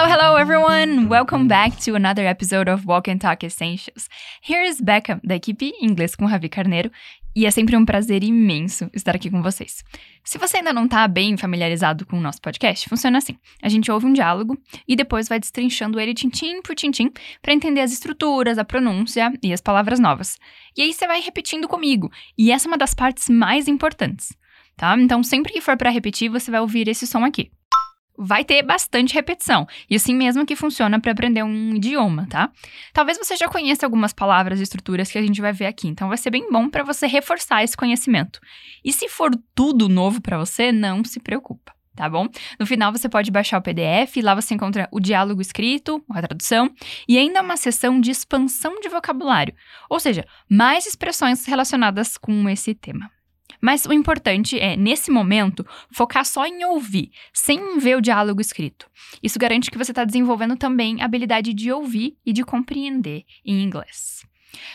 Hello, hello, everyone! Welcome back to another episode of Walk and Talk Essentials. Here's Becca, da equipe Inglês com Ravi Carneiro, e é sempre um prazer imenso estar aqui com vocês. Se você ainda não está bem familiarizado com o nosso podcast, funciona assim: a gente ouve um diálogo e depois vai destrinchando ele tintim por tintim para entender as estruturas, a pronúncia e as palavras novas. E aí você vai repetindo comigo, e essa é uma das partes mais importantes, tá? Então sempre que for para repetir, você vai ouvir esse som aqui vai ter bastante repetição. E assim mesmo que funciona para aprender um idioma, tá? Talvez você já conheça algumas palavras e estruturas que a gente vai ver aqui, então vai ser bem bom para você reforçar esse conhecimento. E se for tudo novo para você, não se preocupa. Tá bom? No final você pode baixar o PDF, lá você encontra o diálogo escrito, a tradução e ainda uma seção de expansão de vocabulário, ou seja, mais expressões relacionadas com esse tema. Mas o importante é, nesse momento, focar só em ouvir, sem ver o diálogo escrito. Isso garante que você está desenvolvendo também a habilidade de ouvir e de compreender em inglês.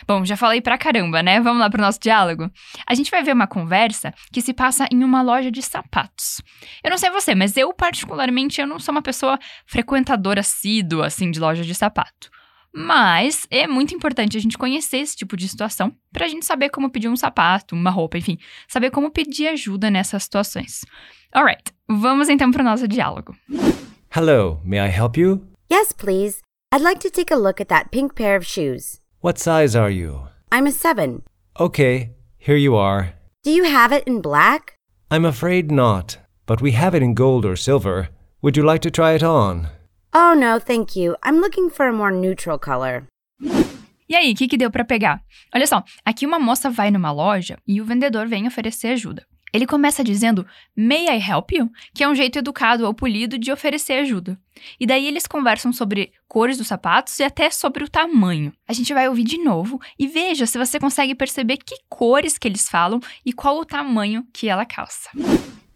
Bom, já falei pra caramba, né? Vamos lá pro nosso diálogo? A gente vai ver uma conversa que se passa em uma loja de sapatos. Eu não sei você, mas eu particularmente eu não sou uma pessoa frequentadora assídua assim de loja de sapato. Mas é muito importante a gente conhecer esse tipo de situação para a gente saber como pedir um sapato, uma roupa, enfim, saber como pedir ajuda nessas situações. Alright, vamos então para o nosso diálogo. Hello, may I help you? Yes, please. I'd like to take a look at that pink pair of shoes. What size are you? I'm a seven. Okay, here you are. Do you have it in black? I'm afraid not, but we have it in gold or silver. Would you like to try it on? Oh, no, thank you. I'm looking for a more neutral color. E aí, o que, que deu para pegar? Olha só, aqui uma moça vai numa loja e o vendedor vem oferecer ajuda. Ele começa dizendo May I help you? Que é um jeito educado ou polido de oferecer ajuda. E daí eles conversam sobre cores dos sapatos e até sobre o tamanho. A gente vai ouvir de novo e veja se você consegue perceber que cores que eles falam e qual o tamanho que ela calça.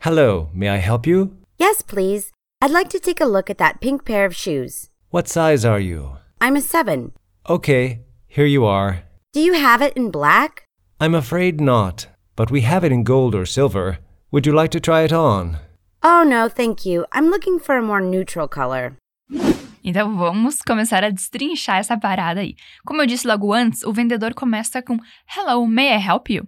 Hello, may I help you? Yes, please. I'd like to take a look at that pink pair of shoes. What size are you? I'm a seven. Okay, here you are. Do you have it in black? I'm afraid not, but we have it in gold or silver. Would you like to try it on? Oh, no, thank you. I'm looking for a more neutral color. Então vamos começar a destrinchar essa parada aí. Como eu disse logo antes, o vendedor começa com Hello, may I help you?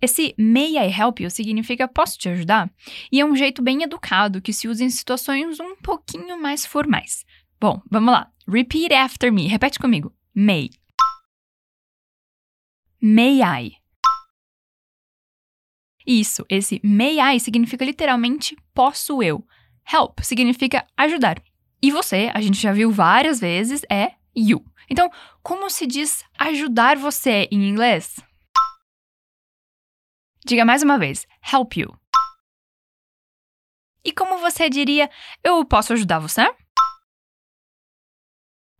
Esse may I help you significa posso te ajudar? E é um jeito bem educado que se usa em situações um pouquinho mais formais. Bom, vamos lá. Repeat after me. Repete comigo. May. May I. Isso, esse may I significa literalmente posso eu. Help significa ajudar. E você, a gente já viu várias vezes, é you. Então, como se diz ajudar você em inglês? Diga mais uma vez: help you. E como você diria, eu posso ajudar você?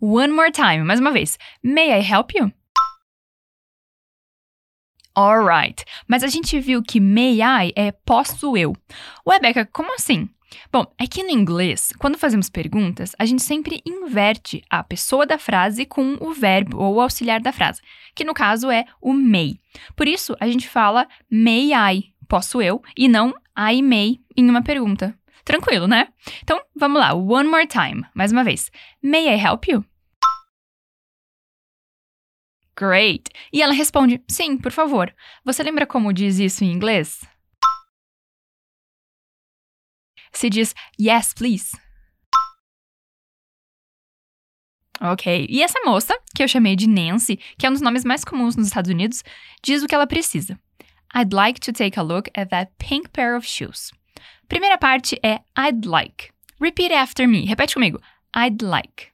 One more time, mais uma vez. May I help you? Alright, mas a gente viu que may I é posso eu. Ué, Becca, como assim? Bom, é que no inglês, quando fazemos perguntas, a gente sempre inverte a pessoa da frase com o verbo ou o auxiliar da frase, que no caso é o may. Por isso, a gente fala may I, posso eu, e não I may em uma pergunta. Tranquilo, né? Então, vamos lá, one more time, mais uma vez. May I help you? Great! E ela responde: Sim, por favor. Você lembra como diz isso em inglês? Se diz yes, please. Ok, e essa moça, que eu chamei de Nancy, que é um dos nomes mais comuns nos Estados Unidos, diz o que ela precisa. I'd like to take a look at that pink pair of shoes. Primeira parte é I'd like. Repeat after me. Repete comigo. I'd like.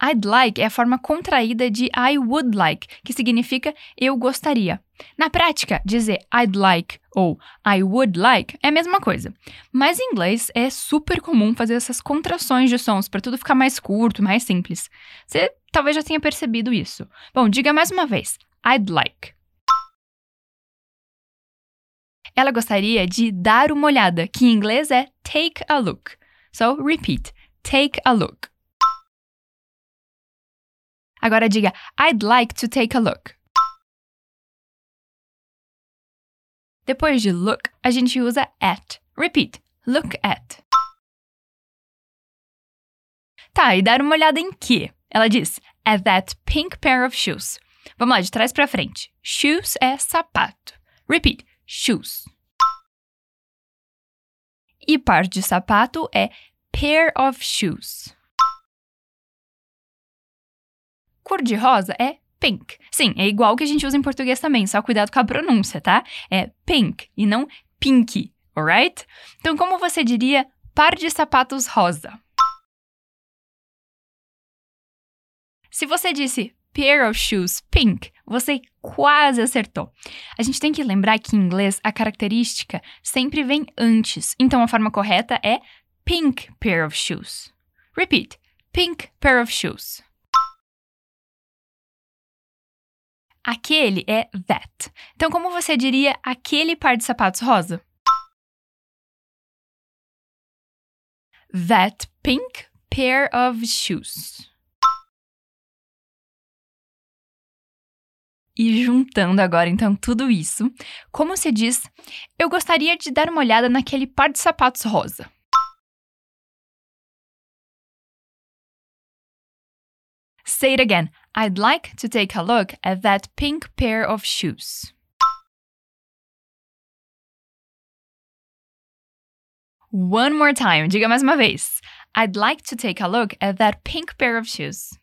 I'd like é a forma contraída de I would like, que significa eu gostaria. Na prática, dizer I'd like ou I would like é a mesma coisa. Mas em inglês é super comum fazer essas contrações de sons para tudo ficar mais curto, mais simples. Você talvez já tenha percebido isso. Bom, diga mais uma vez. I'd like. Ela gostaria de dar uma olhada, que em inglês é take a look. So, repeat. Take a look. Agora diga I'd like to take a look. Depois de look, a gente usa at. Repeat. Look at. Tá, e dar uma olhada em quê? Ela diz, at that pink pair of shoes. Vamos lá, de trás para frente. Shoes é sapato. Repeat, shoes. E par de sapato é pair of shoes. Cor de rosa é pink. Sim, é igual que a gente usa em português também, só cuidado com a pronúncia, tá? É pink e não pink, alright? Então, como você diria par de sapatos rosa? Se você disse pair of shoes pink, você quase acertou. A gente tem que lembrar que em inglês a característica sempre vem antes, então a forma correta é pink pair of shoes. Repeat: pink pair of shoes. Aquele é that. Então, como você diria aquele par de sapatos rosa? That pink pair of shoes. E juntando agora então tudo isso, como se diz, eu gostaria de dar uma olhada naquele par de sapatos rosa. Say it again. I'd like to take a look at that pink pair of shoes. One more time. Diga mais uma vez. I'd like to take a look at that pink pair of shoes.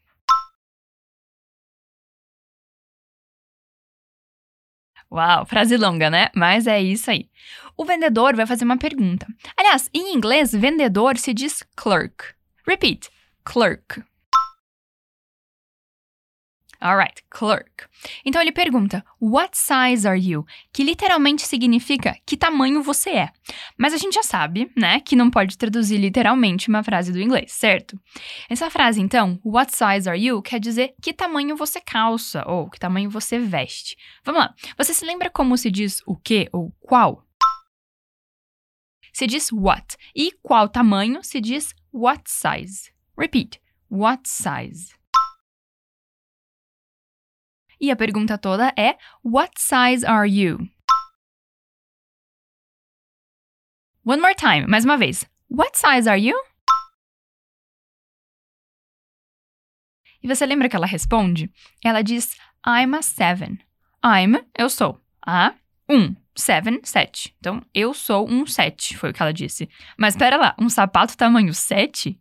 Uau, frase longa, né? Mas é isso aí. O vendedor vai fazer uma pergunta. Aliás, em inglês, vendedor se diz clerk. Repeat: clerk. Alright, clerk. Então ele pergunta, What size are you? Que literalmente significa que tamanho você é. Mas a gente já sabe, né, que não pode traduzir literalmente uma frase do inglês, certo? Essa frase, então, What size are you? quer dizer que tamanho você calça ou que tamanho você veste. Vamos lá. Você se lembra como se diz o que ou qual? Se diz what. E qual tamanho se diz what size. Repeat. What size. E a pergunta toda é: What size are you? One more time, mais uma vez. What size are you? E você lembra que ela responde? Ela diz I'm a seven. I'm, eu sou. A, um. Seven, sete. Então, eu sou um sete, foi o que ela disse. Mas espera lá, um sapato tamanho sete?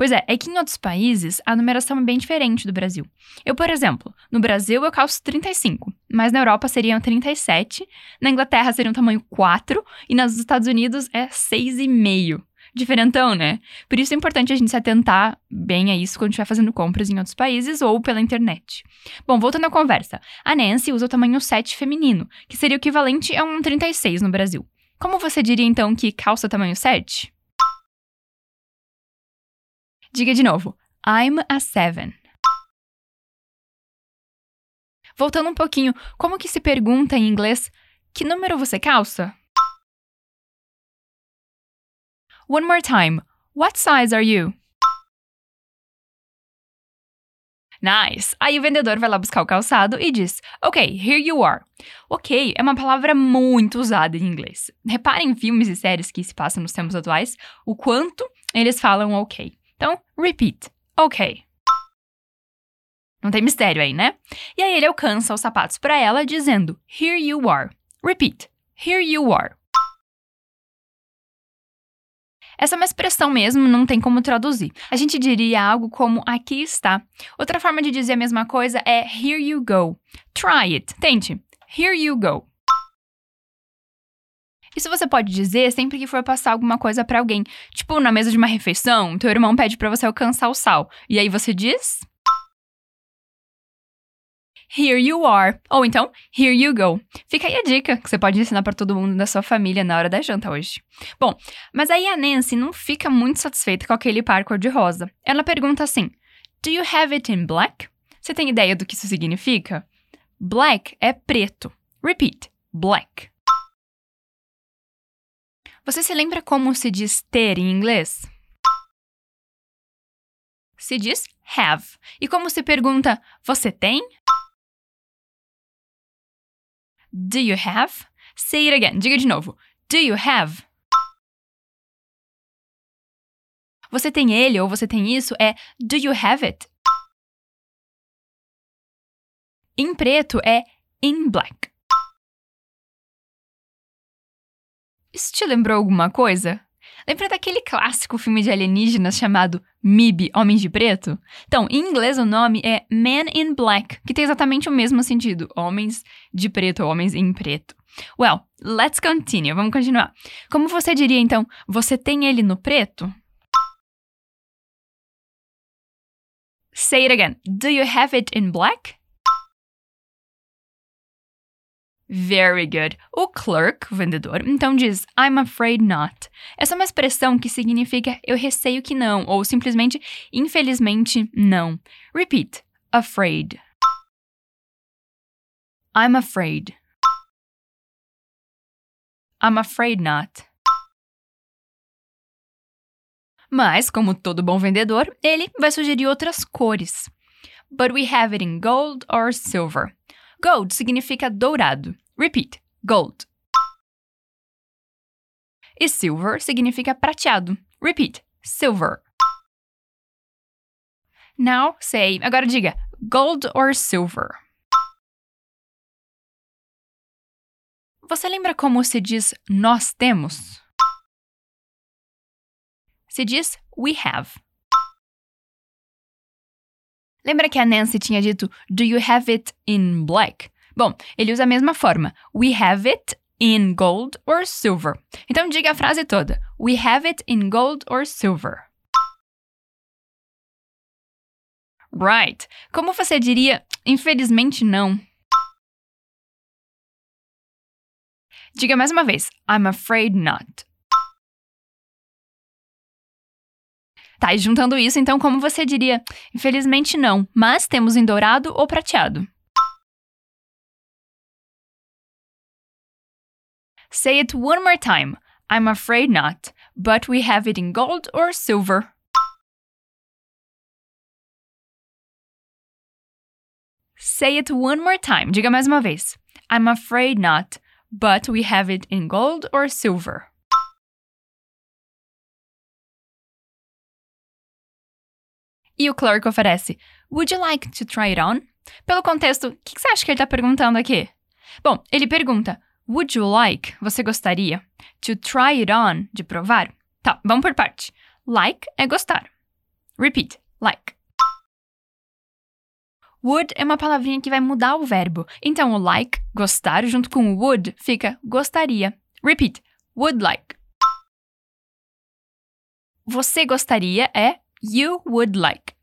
Pois é, é que em outros países a numeração é bem diferente do Brasil. Eu, por exemplo, no Brasil eu calço 35, mas na Europa seriam 37, na Inglaterra seria um tamanho 4 e nos Estados Unidos é 6,5. Diferentão, né? Por isso é importante a gente se atentar bem a isso quando estiver fazendo compras em outros países ou pela internet. Bom, voltando à conversa. A Nancy usa o tamanho 7 feminino, que seria o equivalente a um 36 no Brasil. Como você diria então que calça tamanho 7? Diga de novo. I'm a seven. Voltando um pouquinho, como que se pergunta em inglês que número você calça? One more time. What size are you? Nice! Aí o vendedor vai lá buscar o calçado e diz: Ok, here you are. Ok é uma palavra muito usada em inglês. Reparem em filmes e séries que se passam nos tempos atuais o quanto eles falam ok. Então, repeat. Ok. Não tem mistério aí, né? E aí ele alcança os sapatos para ela, dizendo: Here you are. Repeat. Here you are. Essa é uma expressão mesmo, não tem como traduzir. A gente diria algo como aqui está. Outra forma de dizer a mesma coisa é here you go. Try it. Tente. Here you go. Isso você pode dizer sempre que for passar alguma coisa para alguém. Tipo, na mesa de uma refeição, teu irmão pede para você alcançar o sal. E aí você diz. Here you are. Ou então, here you go. Fica aí a dica que você pode ensinar para todo mundo da sua família na hora da janta hoje. Bom, mas aí a Nancy não fica muito satisfeita com aquele par cor-de-rosa. Ela pergunta assim: Do you have it in black? Você tem ideia do que isso significa? Black é preto. Repeat: black. Você se lembra como se diz ter em inglês? Se diz have. E como se pergunta, você tem? Do you have? Say it again. Diga de novo. Do you have? você tem ele ou você tem isso é do you have it? Em preto é in black. Isso te lembrou alguma coisa? Lembra daquele clássico filme de alienígenas chamado MIB, Homens de Preto? Então, em inglês o nome é Man in Black, que tem exatamente o mesmo sentido, homens de preto ou homens em preto. Well, let's continue, vamos continuar. Como você diria então, você tem ele no preto? Say it again. Do you have it in black? Very good. O clerk, o vendedor, então diz I'm afraid not. Essa é uma expressão que significa eu receio que não, ou simplesmente infelizmente não. Repeat. Afraid. I'm afraid. I'm afraid not. Mas, como todo bom vendedor, ele vai sugerir outras cores. But we have it in gold or silver. Gold significa dourado. Repeat: gold. E silver significa prateado. Repeat: silver. Now say, agora diga gold or silver. Você lembra como se diz nós temos? Se diz we have. Lembra que a Nancy tinha dito Do you have it in black? Bom, ele usa a mesma forma. We have it in gold or silver. Então diga a frase toda. We have it in gold or silver. Right. Como você diria, infelizmente não. Diga mais uma vez. I'm afraid not. Tá, e juntando isso, então, como você diria? Infelizmente não, mas temos em dourado ou prateado. Say it one more time. I'm afraid not, but we have it in gold or silver. Say it one more time. Diga mais uma vez. I'm afraid not, but we have it in gold or silver. E o clerk oferece: Would you like to try it on? Pelo contexto, o que, que você acha que ele está perguntando aqui? Bom, ele pergunta: Would you like? Você gostaria? To try it on? De provar? Tá, vamos por parte. Like é gostar. Repeat: like. Would é uma palavrinha que vai mudar o verbo. Então, o like, gostar, junto com would, fica gostaria. Repeat: would like. Você gostaria é you would like.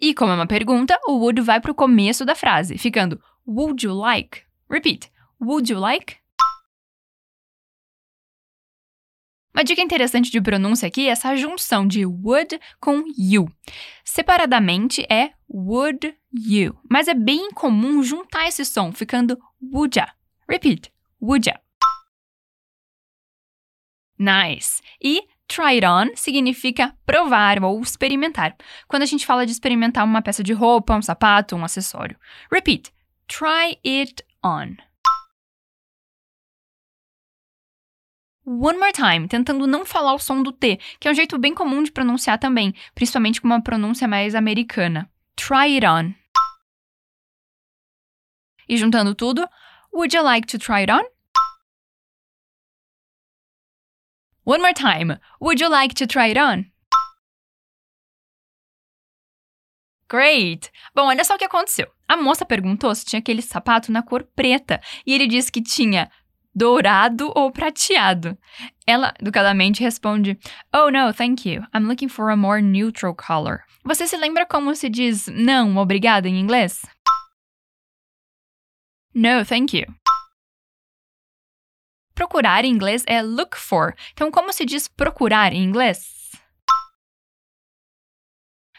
E como é uma pergunta, o would vai para o começo da frase, ficando would you like? Repeat. Would you like? Uma dica interessante de pronúncia aqui é essa junção de would com you. Separadamente é would you, mas é bem comum juntar esse som, ficando would ya. Repeat. Would ya. Nice. E Try it on significa provar ou experimentar. Quando a gente fala de experimentar uma peça de roupa, um sapato, um acessório. Repeat. Try it on. One more time, tentando não falar o som do T, que é um jeito bem comum de pronunciar também, principalmente com uma pronúncia mais americana. Try it on. E juntando tudo, would you like to try it on? One more time. Would you like to try it on? Great! Bom, olha só o que aconteceu. A moça perguntou se tinha aquele sapato na cor preta e ele disse que tinha dourado ou prateado. Ela educadamente responde: Oh, no, thank you. I'm looking for a more neutral color. Você se lembra como se diz não, obrigada em inglês? No, thank you. Procurar em inglês é look for. Então, como se diz procurar em inglês?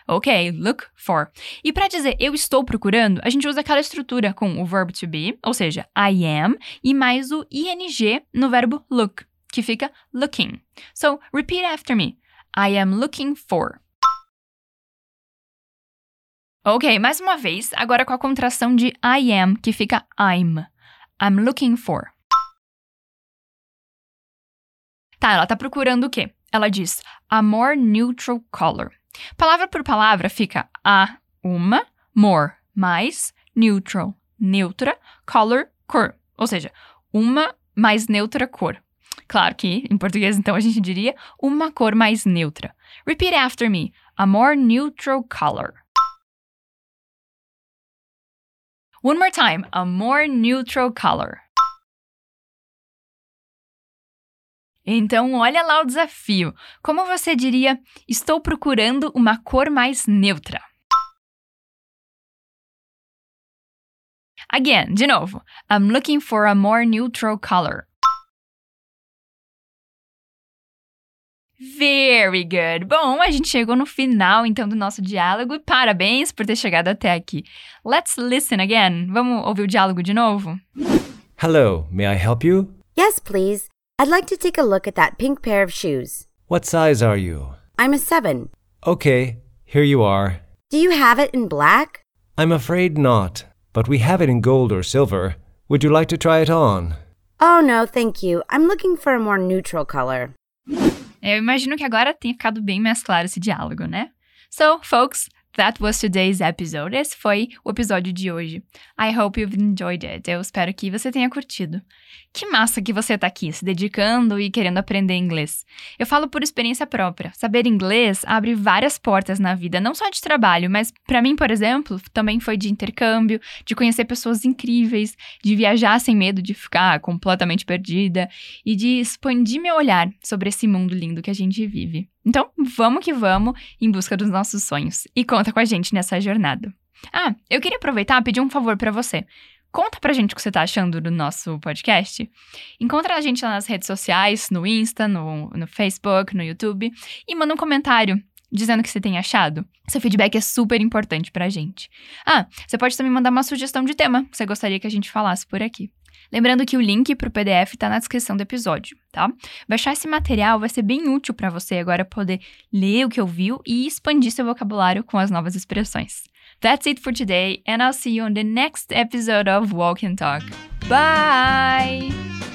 Ok, look for. E para dizer eu estou procurando, a gente usa aquela estrutura com o verbo to be, ou seja, I am, e mais o ing no verbo look, que fica looking. So, repeat after me. I am looking for. Ok, mais uma vez, agora com a contração de I am, que fica I'm. I'm looking for. Tá, ela tá procurando o quê? Ela diz a more neutral color. Palavra por palavra fica a, uma, more, mais, neutral, neutra, color, cor. Ou seja, uma mais neutra cor. Claro que em português então a gente diria uma cor mais neutra. Repeat after me. A more neutral color. One more time. A more neutral color. Então, olha lá o desafio. Como você diria, estou procurando uma cor mais neutra? Again, de novo. I'm looking for a more neutral color. Very good. Bom, a gente chegou no final então do nosso diálogo e parabéns por ter chegado até aqui. Let's listen again. Vamos ouvir o diálogo de novo? Hello, may I help you? Yes, please. I'd like to take a look at that pink pair of shoes. What size are you? I'm a seven. Okay, here you are. Do you have it in black? I'm afraid not, but we have it in gold or silver. Would you like to try it on? Oh, no, thank you. I'm looking for a more neutral color. Eu imagino que agora tenha ficado bem mais claro esse diálogo, né? So, folks, that was today's episode. Esse foi o episódio de hoje. I hope you've enjoyed it. Eu espero que você tenha curtido. Que massa que você tá aqui, se dedicando e querendo aprender inglês. Eu falo por experiência própria. Saber inglês abre várias portas na vida, não só de trabalho, mas para mim, por exemplo, também foi de intercâmbio, de conhecer pessoas incríveis, de viajar sem medo de ficar completamente perdida e de expandir meu olhar sobre esse mundo lindo que a gente vive. Então, vamos que vamos em busca dos nossos sonhos e conta com a gente nessa jornada. Ah, eu queria aproveitar e pedir um favor para você. Conta pra gente o que você tá achando do nosso podcast. Encontra a gente lá nas redes sociais, no Insta, no, no Facebook, no YouTube, e manda um comentário dizendo o que você tem achado. Seu feedback é super importante pra gente. Ah, você pode também mandar uma sugestão de tema que você gostaria que a gente falasse por aqui. Lembrando que o link para o PDF está na descrição do episódio, tá? Baixar esse material vai ser bem útil para você agora poder ler o que ouviu e expandir seu vocabulário com as novas expressões. That's it for today, and I'll see you on the next episode of Walk and Talk. Bye!